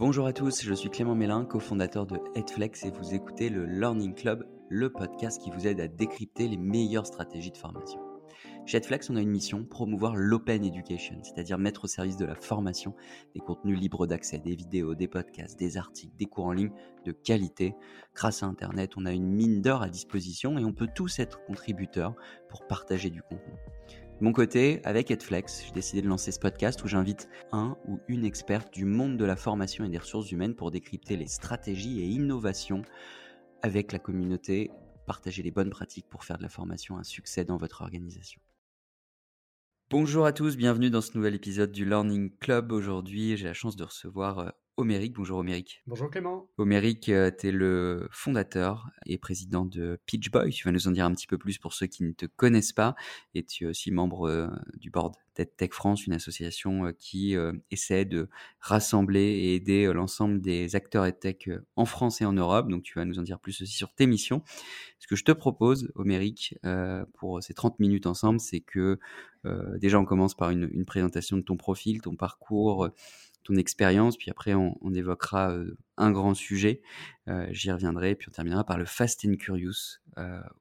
Bonjour à tous, je suis Clément Mélin, cofondateur de Headflex et vous écoutez le Learning Club, le podcast qui vous aide à décrypter les meilleures stratégies de formation. Chez Headflex, on a une mission, promouvoir l'open education, c'est-à-dire mettre au service de la formation des contenus libres d'accès, des vidéos, des podcasts, des articles, des cours en ligne de qualité. Grâce à Internet, on a une mine d'or à disposition et on peut tous être contributeurs pour partager du contenu. De mon côté, avec Edflex, j'ai décidé de lancer ce podcast où j'invite un ou une experte du monde de la formation et des ressources humaines pour décrypter les stratégies et innovations avec la communauté, partager les bonnes pratiques pour faire de la formation un succès dans votre organisation. Bonjour à tous, bienvenue dans ce nouvel épisode du Learning Club. Aujourd'hui, j'ai la chance de recevoir euh, Oméric. Bonjour Oméric. Bonjour Clément. Oméric, euh, tu es le fondateur et président de Pitch Boy. Tu vas nous en dire un petit peu plus pour ceux qui ne te connaissent pas. Et tu es aussi membre euh, du board Tech France, une association euh, qui essaie de rassembler et aider l'ensemble des acteurs et tech en France et en Europe. Donc tu vas nous en dire plus aussi sur tes missions. Ce que je te propose, Oméric, pour ces 30 minutes ensemble, c'est que déjà on commence par une, une, présentation de ton profil, ton parcours ton expérience, puis après on, évoquera un grand sujet, j'y reviendrai, puis on terminera par le Fast and Curious,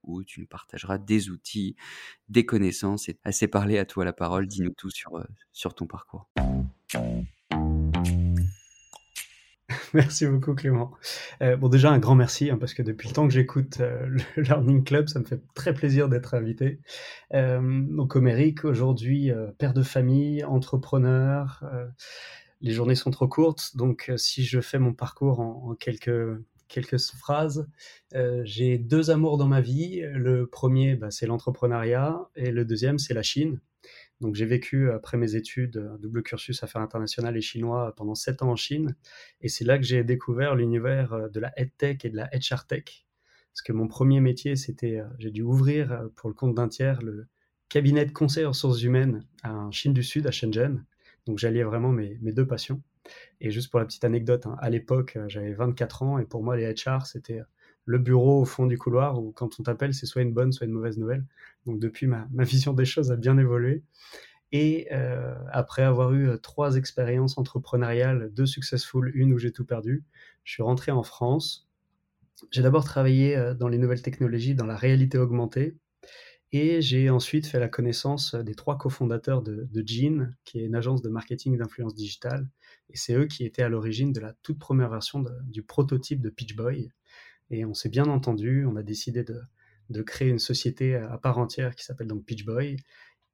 où tu nous partageras des outils, des connaissances, et assez parler à toi la parole, dis-nous tout sur, sur ton parcours. Merci beaucoup Clément. bon déjà un grand merci hein, parce que depuis le temps que j'écoute le Learning Club, ça me fait très plaisir d'être invité. donc Oméric, aujourd'hui père de famille, entrepreneur, les journées sont trop courtes, donc euh, si je fais mon parcours en, quelques, quelques phrases, euh, j'ai deux amours dans ma vie. Le premier, bah, c'est l'entrepreneuriat, et le deuxième, c'est la Chine. Donc j'ai vécu après mes études un double cursus affaires internationales et chinois pendant sept ans en Chine, et c'est là que j'ai découvert l'univers euh, de la tech et de la HR tech. Parce que mon premier métier, c'était, j'ai dû ouvrir pour le compte d'un tiers le cabinet de conseil en ressources humaines en Chine du Sud, à Shenzhen. Donc j'alliais vraiment mes, deux passions. Et juste pour la petite anecdote, hein, à l'époque, euh, j'avais 24 ans et pour moi, les HR, c'était le bureau au fond du couloir où quand on t'appelle, c'est soit une bonne, soit une mauvaise nouvelle. Donc depuis, ma, vision des choses a bien évolué. Et euh, après avoir eu euh, trois expériences entrepreneuriales, deux successful, une où j'ai tout perdu, je suis rentré en France. J'ai d'abord travaillé dans les nouvelles technologies, dans la réalité augmentée, et j'ai ensuite fait la connaissance des trois cofondateurs de, de Gene, qui est une agence de marketing d'influence digitale. Et c'est eux qui étaient à l'origine de la toute première version du prototype de Pitch Boy. Et on s'est bien entendu, on a décidé de, de, créer une société à part entière qui s'appelle donc Pitch Boy.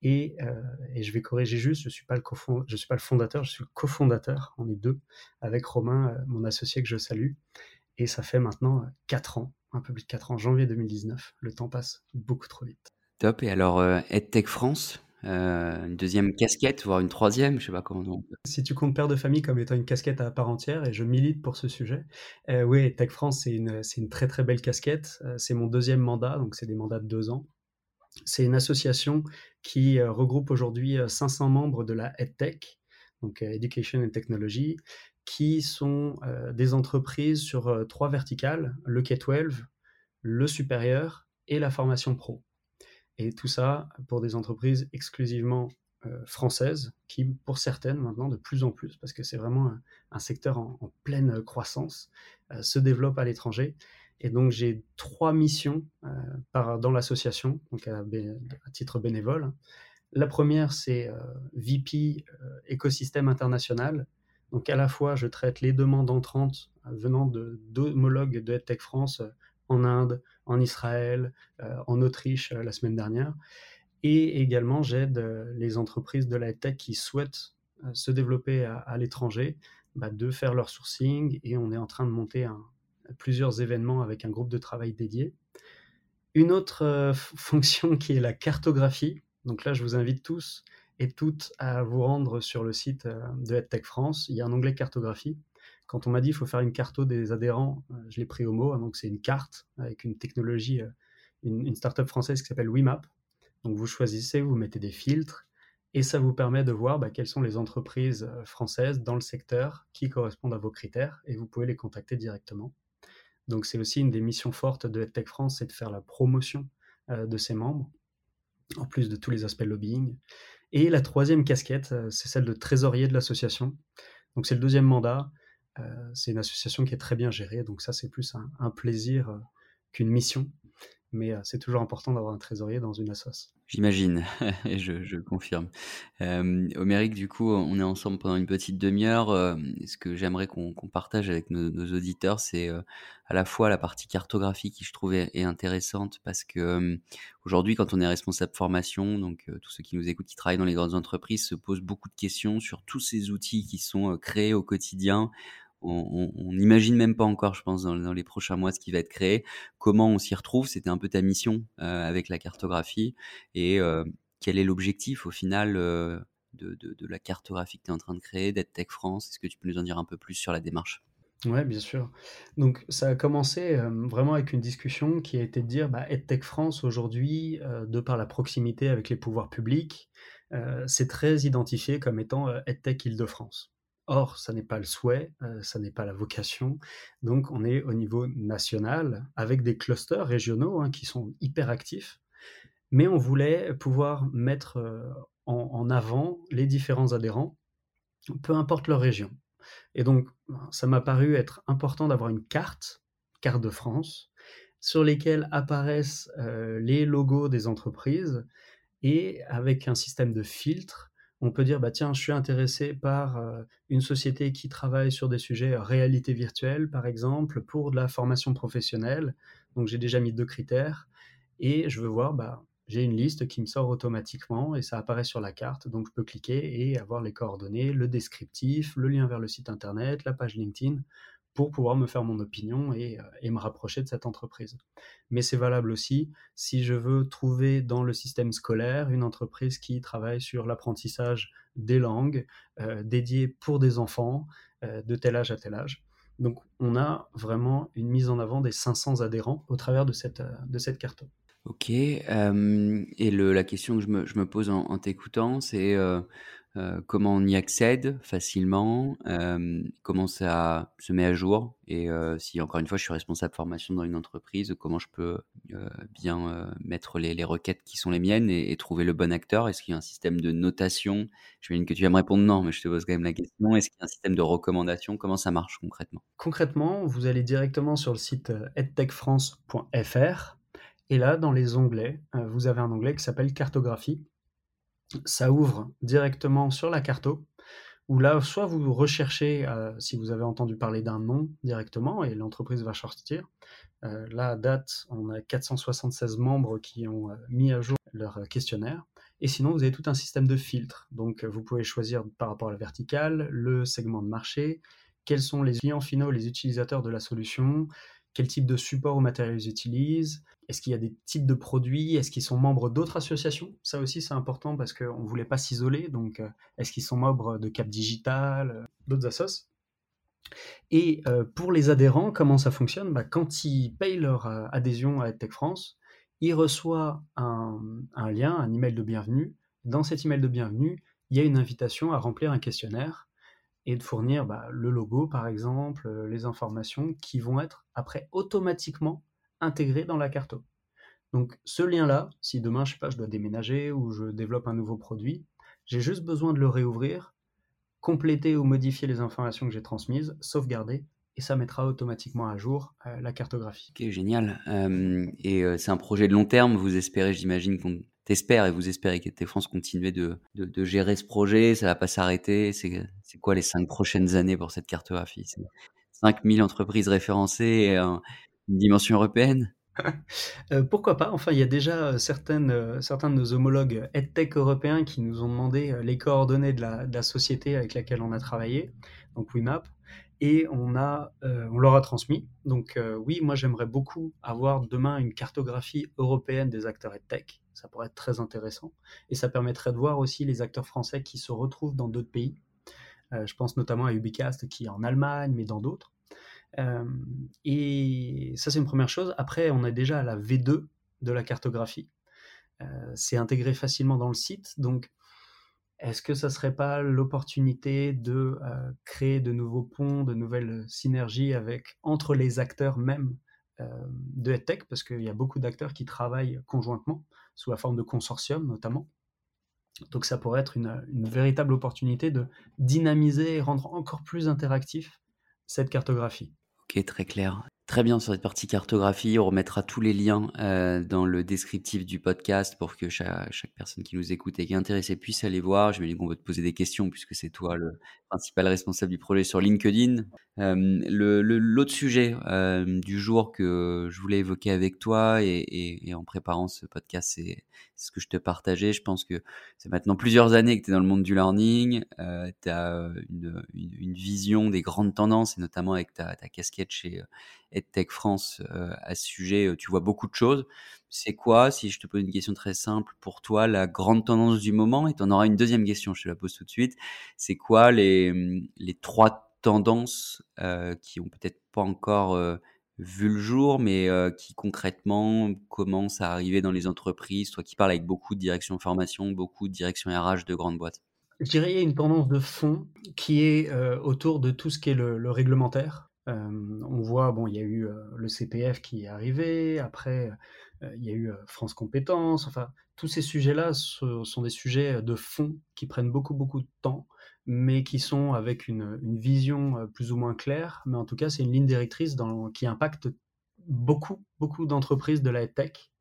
Et, euh, et, je vais corriger juste, je ne suis, pas le je suis pas le fondateur, je suis le cofondateur, on est deux, avec Romain, euh, mon associé que je salue. Et ça fait maintenant 4 ans, un peu plus de 4 ans, janvier 2019. Le temps passe beaucoup trop vite. Top. Et alors, euh, EdTech France, euh, une deuxième casquette, voire une troisième, je sais pas comment on. Si tu comptes père de famille comme étant une casquette à part entière, et je milite pour ce sujet, euh, oui, EdTech France, c'est une, une très très belle casquette. c'est mon deuxième mandat, donc c'est des mandats de deux ans. C'est une association qui regroupe aujourd'hui 500 membres de la EdTech, donc Education and Technology, qui sont des entreprises sur trois verticales, le K-12, le supérieur et la formation pro. Et tout ça pour des entreprises exclusivement euh, françaises, qui pour certaines maintenant de plus en plus, parce que c'est vraiment un, secteur en, pleine croissance, euh, se développe à l'étranger. Et donc j'ai trois missions euh, dans l'association, donc à, titre bénévole. La première, c'est VP écosystème international. Donc à la fois, je traite les demandes entrantes venant d'homologues de, de EdTech France en Inde, en Israël, euh, en Autriche euh, la semaine dernière. Et également, j'aide euh, les entreprises de la tech qui souhaitent se développer à, l'étranger, bah, de faire leur sourcing. Et on est en train de monter plusieurs événements avec un groupe de travail dédié. Une autre fonction qui est la cartographie. Donc là, je vous invite tous et toutes à vous rendre sur le site de EdTech France. Il y a un onglet cartographie quand on m'a dit qu'il faut faire une carte des adhérents, euh, je l'ai pris au mot. Hein, donc, c'est une carte avec une technologie, euh, une, startup française qui s'appelle WeMap. Donc, vous choisissez, vous mettez des filtres et ça vous permet de voir bah, quelles sont les entreprises euh, françaises dans le secteur qui correspondent à vos critères et vous pouvez les contacter directement. Donc, c'est aussi une des missions fortes de EdTech France, c'est de faire la promotion de ses membres, en plus de tous les aspects lobbying. Et la troisième casquette, c'est celle de trésorier de l'association. Donc, c'est le deuxième mandat. C'est une association qui est très bien gérée, donc ça c'est plus un plaisir qu'une mission mais c'est toujours important d'avoir un trésorier dans une assoce. J'imagine, et je, je, confirme. Euh, Oméric, du coup, on est ensemble pendant une petite demi-heure. ce que j'aimerais qu'on partage avec nos, auditeurs, c'est à la fois la partie cartographie qui, je trouve, est, intéressante parce que aujourd'hui, quand on est responsable formation, donc tous ceux qui nous écoutent, qui travaillent dans les grandes entreprises, se posent beaucoup de questions sur tous ces outils qui sont créés au quotidien on n'imagine même pas encore, je pense, dans, les prochains mois ce qui va être créé. Comment on s'y retrouve? C'était un peu ta mission euh, avec la cartographie. Et euh, quel est l'objectif au final euh, de, la cartographie que tu es en train de créer, d'EdTech France? Est-ce que tu peux nous en dire un peu plus sur la démarche? Oui, bien sûr. Donc, ça a commencé vraiment avec une discussion qui a été de dire bah, EdTech France aujourd'hui, de par la proximité avec les pouvoirs publics, c'est très identifié comme étant EdTech Île-de-France. Or, ça n'est pas le souhait, euh, ça n'est pas la vocation. Donc, on est au niveau national avec des clusters régionaux hein, qui sont hyper actifs. Mais on voulait pouvoir mettre euh, en, avant les différents adhérents, peu importe leur région. Et donc, ça m'a paru être important d'avoir une carte, carte de France, sur lesquelles apparaissent euh, les logos des entreprises et avec un système de filtre on peut dire, bah tiens, je suis intéressé par euh, une société qui travaille sur des sujets euh, réalité virtuelle, par exemple, pour de la formation professionnelle. Donc j'ai déjà mis deux critères et je veux voir, bah, j'ai une liste qui me sort automatiquement et ça apparaît sur la carte. Donc je peux cliquer et avoir les coordonnées, le descriptif, le lien vers le site internet, la page LinkedIn pour pouvoir me faire mon opinion et, euh, me rapprocher de cette entreprise. Mais c'est valable aussi si je veux trouver dans le système scolaire une entreprise qui travaille sur l'apprentissage des langues euh, dédiées pour des enfants euh, de tel âge à tel âge. Donc on a vraiment une mise en avant des 500 adhérents au travers de cette, de cette carte. Ok, et la question que je me, pose en t'écoutant, c'est euh, comment on y accède facilement, euh, comment ça se met à jour et euh, si encore une fois je suis responsable formation dans une entreprise, comment je peux bien mettre les, requêtes qui sont les miennes et, trouver le bon acteur? Est-ce qu'il y a un système de notation? Je imagine que tu vas me répondre non, mais je te pose quand même la question. Est-ce qu'il y a un système de recommandation? Comment ça marche concrètement? Concrètement, vous allez directement sur le site edtechfrance.fr et là, dans les onglets, vous avez un onglet qui s'appelle cartographie ça ouvre directement sur la carto, où là, soit vous recherchez, euh, si vous avez entendu parler d'un nom directement, et l'entreprise va sortir. Euh, là, à date, on a 476 membres qui ont euh, mis à jour leur questionnaire. Et sinon, vous avez tout un système de filtres. Donc, vous pouvez choisir par rapport à la verticale, le segment de marché, quels sont les clients finaux, les utilisateurs de la solution, quel type de support ou matériaux ils utilisent, est-ce qu'il y a des types de produits, est-ce qu'ils sont membres d'autres associations? Ça aussi c'est important parce qu'on ne voulait pas s'isoler, donc euh, est-ce qu'ils sont membres de Cap Digital, euh, d'autres assos? Et euh, pour les adhérents, comment ça fonctionne? Bah, Quand ils payent leur adhésion à EdTech France, ils reçoivent un, lien, un email de bienvenue. Dans cet email de bienvenue, il y a une invitation à remplir un questionnaire et de fournir bah, le logo, par exemple, euh, les informations qui vont être après automatiquement intégrées dans la carte. Donc ce lien-là, si demain, je sais pas, je dois déménager ou je développe un nouveau produit, j'ai juste besoin de le réouvrir, compléter ou modifier les informations que j'ai transmises, sauvegarder, et ça mettra automatiquement à jour euh, la cartographie. Ok, génial. Euh, et c'est un projet de long terme, vous espérez, j'imagine, qu'on t'espères et vous espérez que France continuer de, gérer ce projet, ça va pas s'arrêter. C'est, quoi les cinq prochaines années pour cette cartographie? C'est 5000 entreprises référencées et une dimension européenne? Euh, pourquoi pas? Enfin, il y a déjà euh, euh, certains de nos homologues EdTech européens qui nous ont demandé les coordonnées de la, de la, société avec laquelle on a travaillé, donc WeMap et on, a, euh, on leur a transmis. Donc euh, oui, moi j'aimerais beaucoup avoir demain une cartographie européenne des acteurs tech. Ça pourrait être très intéressant. Et ça permettrait de voir aussi les acteurs français qui se retrouvent dans d'autres pays. Euh, je pense notamment à Ubicast qui est en Allemagne, mais dans d'autres. et ça c'est une première chose. Après, on est déjà à la V2 de la cartographie. c'est intégré facilement dans le site. Donc est-ce que ça serait pas l'opportunité de euh, créer de nouveaux ponts, de nouvelles synergies avec entre les acteurs même euh, de EdTech? Parce qu'il y a beaucoup d'acteurs qui travaillent conjointement, sous la forme de consortium notamment. Donc ça pourrait être une, véritable opportunité de dynamiser et rendre encore plus interactif cette cartographie. Ok, très clair. Très bien sur cette partie cartographie. On remettra tous les liens euh, dans le descriptif du podcast pour que chaque, personne qui nous écoute et qui est intéressée puisse aller voir. Je vais qu'on va te poser des questions puisque c'est toi le principal responsable du projet sur LinkedIn. Euh, l'autre sujet euh, du jour que je voulais évoquer avec toi et, en préparant ce podcast, c'est, ce que je te partageais. Je pense que c'est maintenant plusieurs années que tu es dans le monde du learning. Euh, tu as une, une, une, vision des grandes tendances et notamment avec ta, ta casquette chez EdTech France euh, à ce sujet, euh, tu vois beaucoup de choses. C'est quoi, si je te pose une question très simple, pour toi, la grande tendance du moment? Et tu en auras une deuxième question, je te la pose tout de suite. C'est quoi les, les trois tendances euh, qui ont peut-être pas encore vu le jour, mais qui concrètement commencent à arriver dans les entreprises? Toi qui parles avec beaucoup de direction formation, beaucoup de direction RH de grandes boîtes. Je dirais qu'il y a une tendance de fond qui est autour de tout ce qui est le, le réglementaire. Euh, on voit, bon, il y a eu euh, le CPF qui est arrivé, après euh, il y a eu France Compétences, enfin, tous ces sujets-là sont des sujets de fond qui prennent beaucoup, beaucoup de temps, mais qui sont avec une, vision plus ou moins claire, mais en tout cas, c'est une ligne directrice qui impacte beaucoup, beaucoup d'entreprises de la EdTech.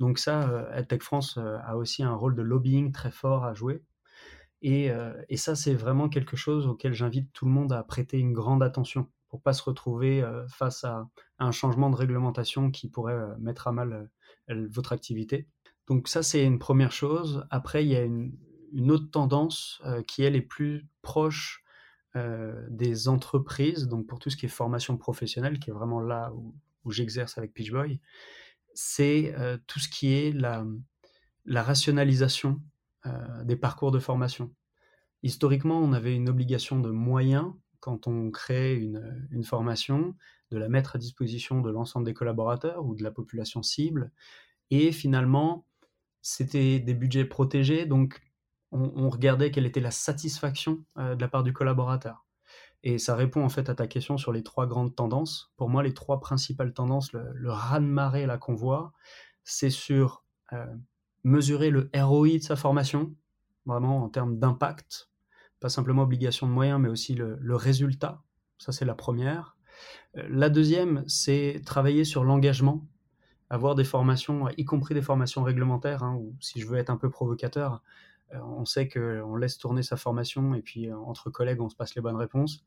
Donc ça, EdTech France a aussi un rôle de lobbying très fort à jouer. Et, et ça, c'est vraiment quelque chose auquel j'invite tout le monde à prêter une grande attention pour pas se retrouver euh, face à, un changement de réglementation qui pourrait euh, mettre à mal euh, votre activité. Donc ça, c'est une première chose. Après, il y a une, autre tendance qui, elle, est plus proche des entreprises, donc pour tout ce qui est formation professionnelle, qui est vraiment là où, j'exerce avec Pitchboy, c'est tout ce qui est la, la rationalisation des parcours de formation. Historiquement, on avait une obligation de moyens quand on crée une, formation, de la mettre à disposition de l'ensemble des collaborateurs ou de la population cible. Et finalement, c'était des budgets protégés, donc on, regardait quelle était la satisfaction euh, de la part du collaborateur. Et ça répond en fait à ta question sur les trois grandes tendances. Pour moi, les trois principales tendances, le, le raz-de-marée là qu'on voit, c'est sur euh, mesurer le ROI de sa formation, vraiment en termes d'impact, pas simplement obligation de moyens, mais aussi le, résultat. Ça, c'est la première. Euh, la deuxième, c'est travailler sur l'engagement, avoir des formations, y compris des formations réglementaires, hein, ou si je veux être un peu provocateur, on sait qu'on laisse tourner sa formation et puis euh, entre collègues, on se passe les bonnes réponses.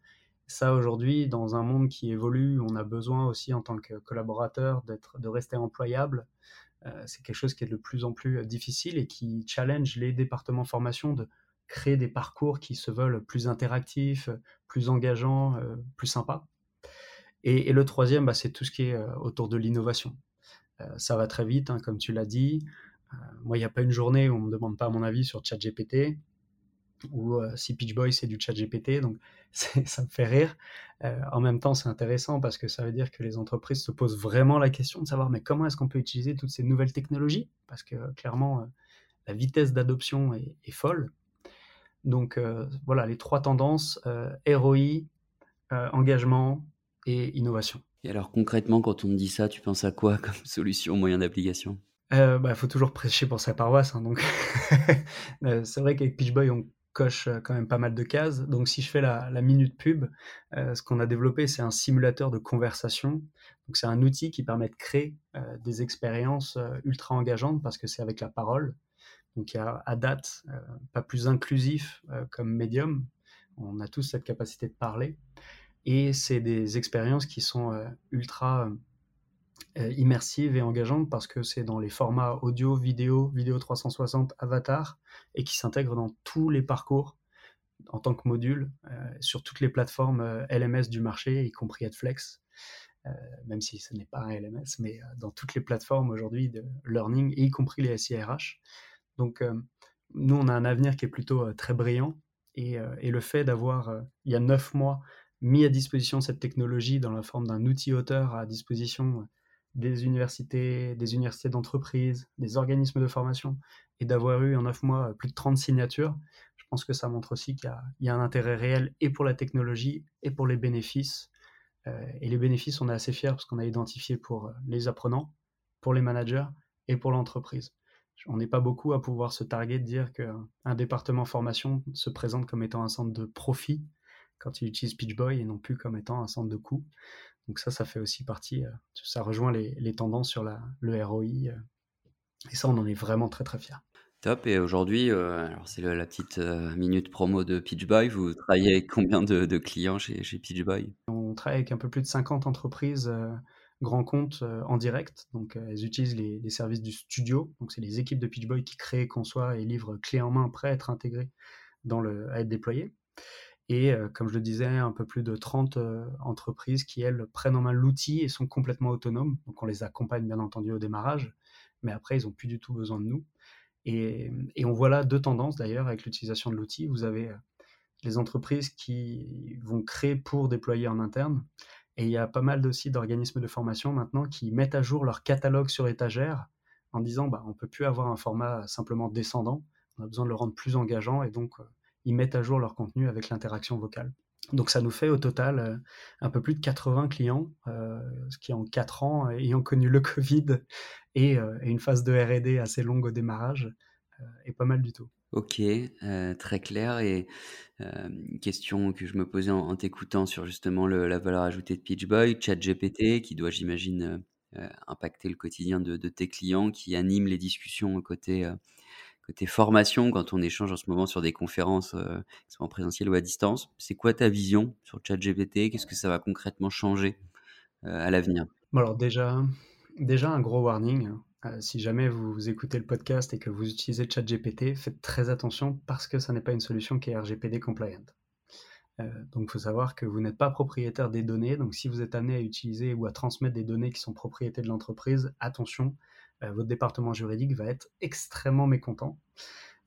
Ça, aujourd'hui, dans un monde qui évolue, on a besoin aussi en tant que collaborateur d'être, de rester employable. c'est quelque chose qui est de plus en plus difficile et qui challenge les départements formation de créer des parcours qui se veulent plus interactifs, plus engageants, euh, plus sympas. Et, le troisième, bah, c'est tout ce qui est euh, autour de l'innovation. Euh, ça va très vite, hein, comme tu l'as dit. Moi, il n'y a pas une journée où on ne me demande pas mon avis sur ChatGPT ou si Pitch Boy c'est du ChatGPT, donc ça me fait rire. en même temps, c'est intéressant parce que ça veut dire que les entreprises se posent vraiment la question de savoir mais comment est-ce qu'on peut utiliser toutes ces nouvelles technologies? Parce que clairement, la vitesse d'adoption est, folle. Donc euh, voilà, les trois tendances, euh, ROI, euh, engagement et innovation. Et alors concrètement, quand on me dit ça, tu penses à quoi comme solution, moyen d'application? Il bah, faut toujours prêcher pour sa paroisse. Hein, donc c'est vrai qu'avec Pitchboy, on coche quand même pas mal de cases. Donc si je fais la, minute pub, ce qu'on a développé, c'est un simulateur de conversation. Donc c'est un outil qui permet de créer des expériences ultra engageantes parce que c'est avec la parole. Donc à date euh, pas plus inclusif euh, comme médium. On a tous cette capacité de parler. Et c'est des expériences qui sont euh, ultra immersives et engageantes parce que c'est dans les formats audio, vidéo, vidéo 360, avatar, et qui s'intègrent dans tous les parcours en tant que module sur toutes les plateformes LMS du marché, y compris Adflex. même si ce n'est pas un LMS, mais dans toutes les plateformes aujourd'hui de learning, y compris les SIRH. Donc, euh, nous, on a un avenir qui est plutôt euh, très brillant. Euh, et, le fait d'avoir, il y a neuf mois, mis à disposition cette technologie dans la forme d'un outil auteur à disposition des universités, des universités d'entreprise, des organismes de formation, et d'avoir eu en neuf mois plus de 30 signatures, je pense que ça montre aussi qu'il y, a un intérêt réel et pour la technologie et pour les bénéfices. et les bénéfices, on est assez fiers parce qu'on a identifié pour les apprenants, pour les managers et pour l'entreprise on n'est pas beaucoup à pouvoir se targuer de dire qu'un département formation se présente comme étant un centre de profit, quand ils utilisent PitchBoy et non plus comme étant un centre de coût. Donc ça, ça fait aussi partie, ça rejoint les, tendances sur la, le ROI. et ça, on en est vraiment très très fiers. Top. Et aujourd'hui, alors c'est la petite minute promo de PitchBoy. Vous travaillez avec combien de, clients chez, chez PitchBoy? On travaille avec un peu plus de 50 entreprises grands comptes en direct. Donc, elles utilisent les, services du studio. Donc, c'est les équipes de PitchBoy qui créent, conçoivent et livrent clé en main prêt à être intégrées dans le, à être déployées. Et comme je le disais, un peu plus de 30 entreprises qui, elles, prennent en main l'outil et sont complètement autonomes. Donc on les accompagne bien entendu au démarrage, mais après, ils n'ont plus du tout besoin de nous. Et, on voit là deux tendances d'ailleurs avec l'utilisation de l'outil. Vous avez les entreprises qui vont créer pour déployer en interne. Et il y a pas mal aussi d'organismes de formation maintenant qui mettent à jour leur catalogue sur étagère en disant bah, on ne peut plus avoir un format simplement descendant, on a besoin de le rendre plus engageant et donc ils mettent à jour leur contenu avec l'interaction vocale. Donc ça nous fait au total euh, un peu plus de 80 clients, euh, ce qui en 4 ans, euh, ayant connu le Covid et, une phase de RD assez longue au démarrage, est pas mal du tout. Ok, très clair. Et une question que je me posais en, t'écoutant sur justement la valeur ajoutée de PitchBoy, ChatGPT, qui doit, j'imagine, impacter le quotidien de, de, tes clients, qui anime les discussions côté côté formation, quand on échange en ce moment sur des conférences, euh, en présentiel ou à distance, c'est quoi ta vision sur ChatGPT? Qu'est-ce que ça va concrètement changer euh, à l'avenir? Alors déjà, déjà un gros warning. Hein. Euh, si jamais vous, écoutez le podcast et que vous utilisez ChatGPT, faites très attention parce que ça n'est pas une solution qui est RGPD compliant. donc, il faut savoir que vous n'êtes pas propriétaire des données. Donc, si vous êtes amené à utiliser ou à transmettre des données qui sont propriétés de l'entreprise, attention, euh, votre département juridique va être extrêmement mécontent.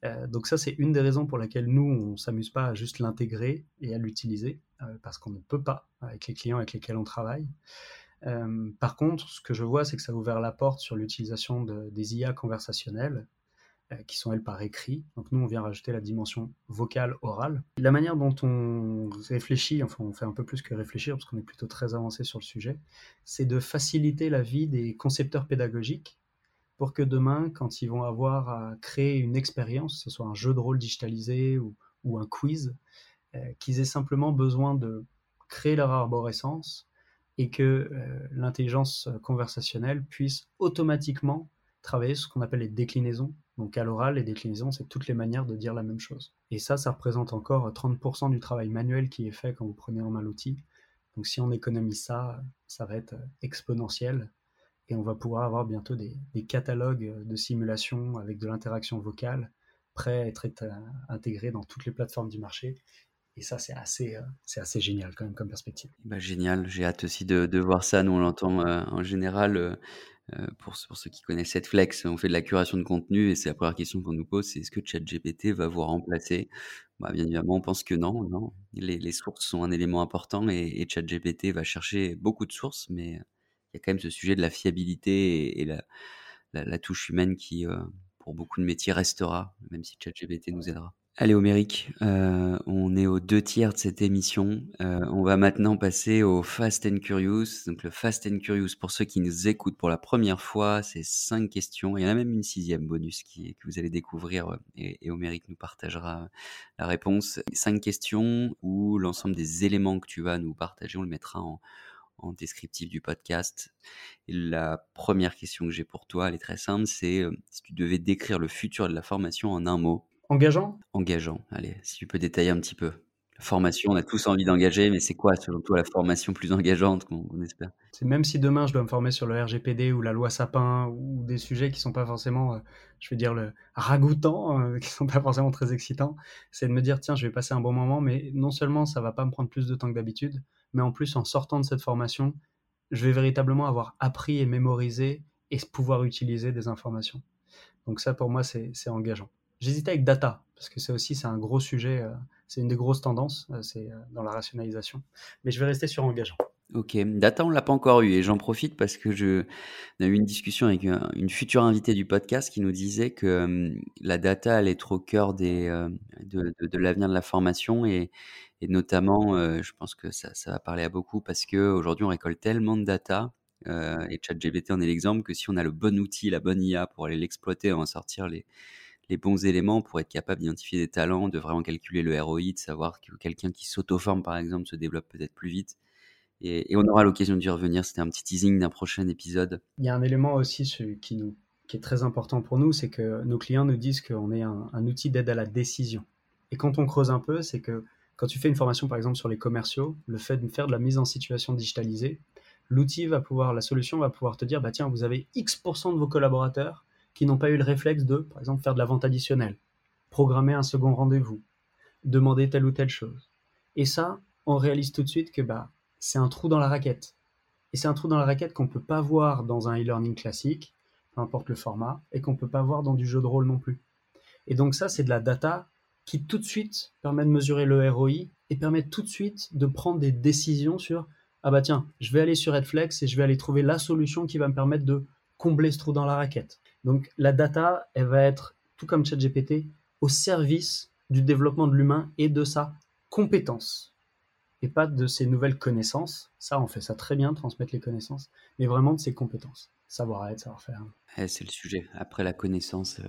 Euh, donc ça, c'est une des raisons pour laquelle nous, on ne s'amuse pas à juste l'intégrer et à l'utiliser, euh, parce qu'on ne peut pas avec les clients avec lesquels on travaille. par contre, ce que je vois, c'est que ça a ouvert la porte sur l'utilisation des IA conversationnelles, qui sont elles par écrit. Donc nous, on vient rajouter la dimension vocale, orale. La manière dont on réfléchit, enfin on fait un peu plus que réfléchir, parce qu'on est plutôt très avancé sur le sujet, c'est de faciliter la vie des concepteurs pédagogiques pour que demain, quand ils vont avoir à créer une expérience, que ce soit un jeu de rôle digitalisé ou, un quiz, euh, qu'ils aient simplement besoin de créer leur arborescence et que euh, l'intelligence conversationnelle puisse automatiquement travailler ce qu'on appelle les déclinaisons. Donc à l'oral, les déclinaisons, c'est toutes les manières de dire la même chose. Et ça, ça représente encore 30% du travail manuel qui est fait quand vous prenez en main l'outil. Donc si on économise ça, ça va être exponentiel et on va pouvoir avoir bientôt des, catalogues de simulation avec de l'interaction vocale prêts à être, intégrés dans toutes les plateformes du marché. Et ça, c'est assez, euh, assez génial quand même comme perspective. Bah, génial, j'ai hâte aussi de, voir ça. Nous, on l'entend euh, en général. Euh, pour, pour, ceux qui connaissent cette flex, on fait de la curation de contenu et c'est la première question qu'on nous pose, c'est est-ce que ChatGPT va vous remplacer? Bah, Bien évidemment, on pense que non. non. Les, les, sources sont un élément important et, et ChatGPT va chercher beaucoup de sources, mais il y a quand même ce sujet de la fiabilité et, la, touche humaine qui, euh, pour beaucoup de métiers, restera, même si ChatGPT nous aidera. Allez, Oméric, euh, on est aux deux tiers de cette émission. Euh, on va maintenant passer au Fast and Curious. Donc, le Fast and Curious, pour ceux qui nous écoutent pour la première fois, c'est cinq questions. Il y en a même une sixième bonus qui, que vous allez découvrir et, et nous partagera la réponse. Cinq questions où l'ensemble des éléments que tu vas nous partager, on le mettra en, en descriptif du podcast. la première question que j'ai pour toi, elle est très simple, c'est euh, si tu devais décrire le futur de la formation en un mot. Engageant? Engageant, allez, si tu peux détailler un petit peu. Formation, on a tous envie d'engager, mais c'est quoi selon toi la formation plus engageante qu'on espère? C'est même si demain je dois me former sur le RGPD ou la loi Sapin ou des sujets qui sont pas forcément, euh, je veux dire, le ragoûtant, euh, qui sont pas forcément très excitants, c'est de me dire tiens, je vais passer un bon moment, mais non seulement ça va pas me prendre plus de temps que d'habitude, mais en plus, en sortant de cette formation, je vais véritablement avoir appris et mémorisé et pouvoir utiliser des informations. Donc ça, pour moi, c'est engageant. J'hésitais avec data, parce que c'est aussi c'est un gros sujet, euh, c'est une des grosses tendances, euh, c'est euh, dans la rationalisation. Mais je vais rester sur engageant. Ok, data, on l'a pas encore eu et j'en profite parce que je on a eu une discussion avec une future invitée du podcast qui nous disait que la data allait être au cœur des, de, l'avenir de la formation et, notamment, je pense que ça, ça, va parler à beaucoup parce qu'aujourd'hui, on récolte tellement de data, et ChatGPT en est l'exemple, que si on a le bon outil, la bonne IA pour aller l'exploiter, on va sortir les, les bons éléments pour être capable d'identifier des talents, de vraiment calculer le ROI, de savoir que quelqu'un qui s'auto-forme, par exemple, se développe peut-être plus vite. Et, on aura l'occasion d'y revenir. C'était un petit teasing d'un prochain épisode. Il y a un élément aussi qui, est très important pour nous, c'est que nos clients nous disent qu'on est un, un outil d'aide à la décision. Et quand on creuse un peu, c'est que quand tu fais une formation, par exemple, sur les commerciaux, le fait de faire de la mise en situation digitalisée, l'outil va pouvoir, la solution va pouvoir te dire, bah tiens, vous avez X% de vos collaborateurs qui n'ont pas eu le réflexe de, par exemple, faire de la vente additionnelle, programmer un second rendez-vous, demander telle ou telle chose. Et ça, on réalise tout de suite que bah, c'est un trou dans la raquette. Et c'est un trou dans la raquette qu'on ne peut pas voir dans un e-learning classique, peu importe le format, et qu'on ne peut pas voir dans du jeu de rôle non plus. Et donc ça, c'est de la data qui tout de suite permet de mesurer le ROI et permet tout de suite de prendre des décisions sur ah bah tiens, je vais aller sur Redflex et je vais aller trouver la solution qui va me permettre de combler ce trou dans la raquette. Donc la data, elle va être, tout comme ChatGPT, au service du développement de l'humain et de sa compétence. Et pas de ses nouvelles connaissances. Ça, on fait ça très bien, transmettre les connaissances, mais vraiment de ses compétences. Savoir-être, savoir-faire. c'est le sujet. Après la connaissance, euh,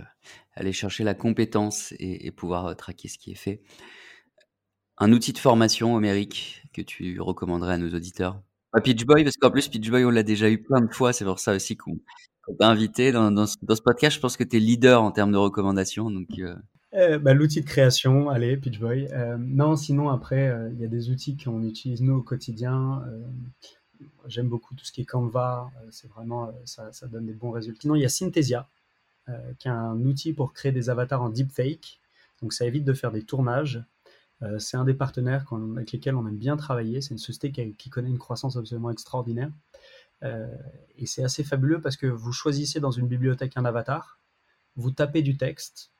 aller chercher la compétence et, pouvoir euh, traquer ce qui est fait. Un outil de formation, Homérique, que tu recommanderais à nos auditeurs? Pas Pitchboy, parce qu'en plus, Pitchboy, on l'a déjà eu plein de fois. C'est pour ça aussi qu'on t'a invité dans, ce, podcast. Je pense que tu es leader en termes de recommandations. Donc, euh. Eh, bah, L'outil de création, allez, Pitchboy. non, sinon, après, il y a des outils qu'on utilise nous au quotidien j'aime beaucoup tout ce qui est Canva, euh, c'est vraiment, euh, ça, ça, donne des bons résultats. Sinon, il y a Synthesia, euh, qui est un outil pour créer des avatars en deepfake. Donc, ça évite de faire des tournages. C'est un des partenaires avec lesquels on aime bien travailler. C'est une société qui, connaît une croissance absolument extraordinaire. et c'est assez fabuleux parce que vous choisissez dans une bibliothèque un avatar, vous tapez du texte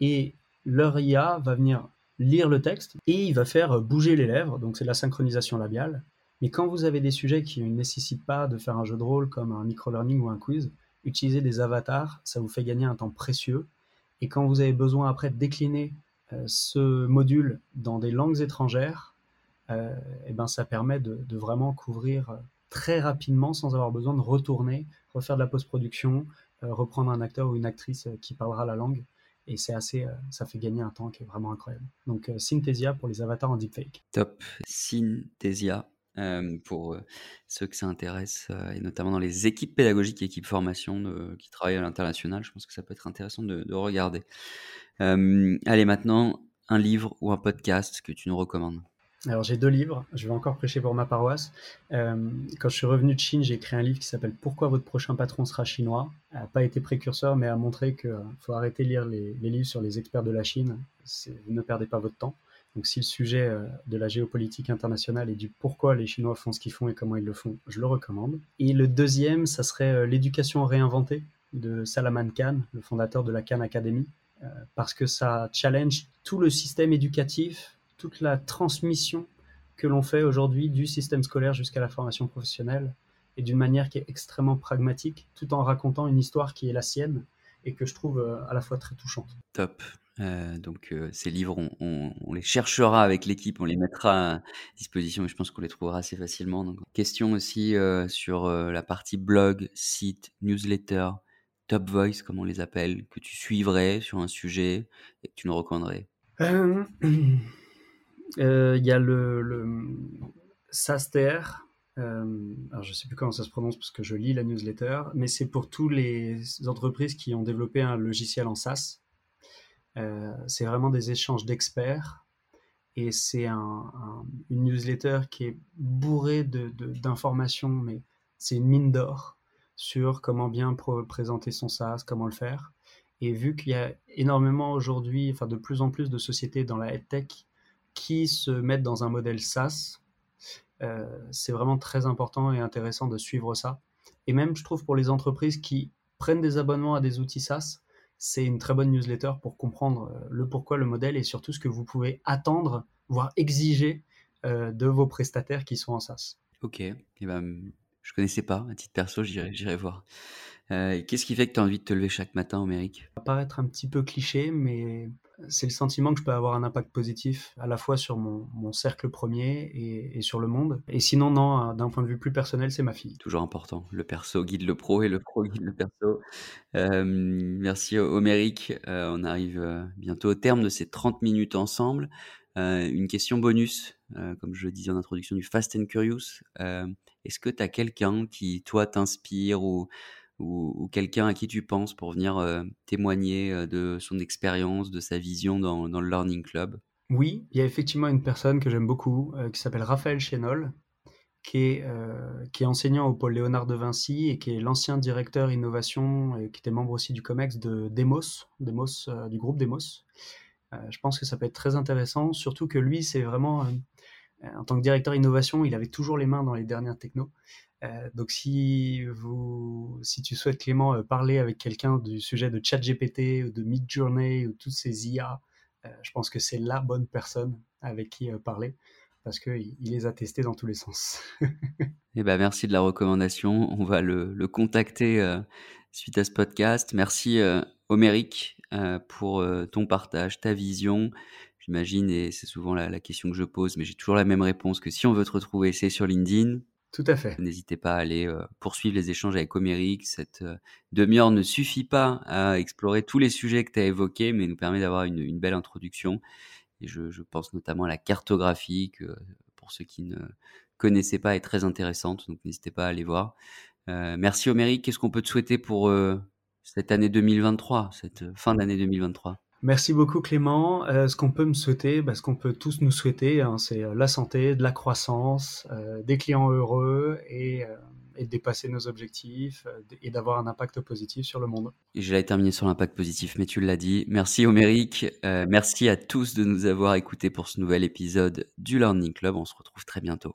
et leur IA va venir lire le texte et il va faire bouger les lèvres, donc c'est la synchronisation labiale, mais quand vous avez des sujets qui ne nécessitent pas de faire un jeu de rôle comme un micro-learning ou un quiz, utiliser des avatars, ça vous fait gagner un temps précieux. Et quand vous avez besoin après de décliner euh, ce module dans des langues étrangères, et euh, eh ben ça permet de, vraiment couvrir euh, très rapidement sans avoir besoin de retourner, refaire de la post-production, reprendre un acteur ou une actrice qui parlera la langue. Et c'est assez, ça fait gagner un temps qui est vraiment incroyable. Donc Synthesia pour les avatars en deepfake. Top. Synthesia pour ceux que ça intéresse, et notamment dans les équipes pédagogiques équipes formation qui travaillent à l'international. Je pense que ça peut être intéressant de, regarder. allez, maintenant, un livre ou un podcast que tu nous recommandes? Alors j'ai deux livres, je vais encore prêcher pour ma paroisse. quand je suis revenu de Chine, j'ai écrit un livre qui s'appelle Pourquoi votre prochain patron sera chinois? n'a pas été précurseur, mais a montré qu'il faut arrêter de lire les, les, livres sur les experts de la Chine. Vous ne perdez pas votre temps. Donc si le sujet euh, de la géopolitique internationale et du pourquoi les Chinois font ce qu'ils font et comment ils le font, je le recommande. Et le deuxième, ça serait euh, L'éducation réinventée de Salaman Khan, le fondateur de la Khan Academy, euh, parce que ça challenge tout le système éducatif, toute la transmission que l'on fait aujourd'hui du système scolaire jusqu'à la formation professionnelle, et d'une manière qui est extrêmement pragmatique, tout en racontant une histoire qui est la sienne et que je trouve à la fois très touchante. Top. Euh, donc euh, ces livres, on, les cherchera avec l'équipe, on les mettra à disposition et je pense qu'on les trouvera assez facilement. Question aussi euh, sur la partie blog, site, newsletter, top voice, comme on les appelle, que tu suivrais sur un sujet et que tu nous recommanderais. Il y a le, le SASTR. alors je sais plus comment ça se prononce parce que je lis la newsletter, mais c'est pour tous les entreprises qui ont développé un logiciel en SaaS. Euh, c'est vraiment des échanges d'experts et c'est une newsletter qui est bourrée d'informations, mais c'est une mine d'or sur comment bien présenter son SaaS, comment le faire. Et vu qu'il y a énormément aujourd'hui, enfin de plus en plus de sociétés dans la tech qui se mettent dans un modèle SaaS, euh, c'est vraiment très important et intéressant de suivre ça. Et même, je trouve, pour les entreprises qui prennent des abonnements à des outils SaaS, c'est une très bonne newsletter pour comprendre euh, le pourquoi, le modèle et surtout ce que vous pouvez attendre, voire exiger euh, de vos prestataires qui sont en SaaS. Ok, eh ben, je connaissais pas, à titre perso, j'irai voir. Euh, Qu'est-ce qui fait que tu as envie de te lever chaque matin, Amérique Ça va paraître un petit peu cliché, mais c'est le sentiment que je peux avoir un impact positif à la fois sur mon, mon cercle premier et, et, sur le monde. Et sinon, non, d'un point de vue plus personnel, c'est ma fille. Toujours important. Le perso guide le pro et le pro guide le perso. Euh, merci Oméric. Euh, on arrive euh, bientôt au terme de ces 30 minutes ensemble. Euh, une question bonus, euh, comme je disais en introduction du Fast and Curious. Est-ce que tu as quelqu'un qui, toi, t'inspire ou ou, quelqu'un à qui tu penses pour venir euh, témoigner euh, de son expérience, de sa vision dans, le Learning Club? Oui, il y a effectivement une personne que j'aime beaucoup euh, qui s'appelle Raphaël Chénol, qui est, qui est enseignant au pôle Léonard de Vinci et qui est l'ancien directeur innovation et qui était membre aussi du COMEX de Demos, Demos du groupe Demos. je pense que ça peut être très intéressant, surtout que lui, c'est vraiment, en tant que directeur innovation, il avait toujours les mains dans les dernières technos. Euh, donc si vous, si tu souhaites Clément euh, parler avec quelqu'un du sujet de ChatGPT ou de Midjourney ou toutes ces IA, euh, je pense que c'est la bonne personne avec qui parler parce qu'il il les a testés dans tous les sens. eh ben merci de la recommandation. On va le, le contacter suite à ce podcast. Merci Oméric pour ton partage, ta vision. J'imagine, et c'est souvent la, la, question que je pose, mais j'ai toujours la même réponse que si on veut te retrouver, c'est sur LinkedIn. Tout à fait. N'hésitez pas à aller euh, poursuivre les échanges avec Oméric. Cette euh, demi-heure ne suffit pas à explorer tous les sujets que tu as évoqués, mais nous permet d'avoir une, belle introduction. Et je, pense notamment à la cartographie, que pour ceux qui ne connaissaient pas est très intéressante, donc n'hésitez pas à aller voir. Euh, merci Oméric. Qu'est-ce qu'on peut te souhaiter pour cette année 2023, cette fin d'année 2023 Merci beaucoup Clément. Euh, ce qu'on peut me souhaiter, bah, ce qu'on peut tous nous souhaiter, hein, c'est euh, la santé, de la croissance, euh, des clients heureux et, de dépasser nos objectifs et d'avoir un impact positif sur le monde. J'allais terminer sur l'impact positif, mais tu l'as dit. Merci Oméric. merci à tous de nous avoir écoutés pour ce nouvel épisode du Learning Club. On se retrouve très bientôt.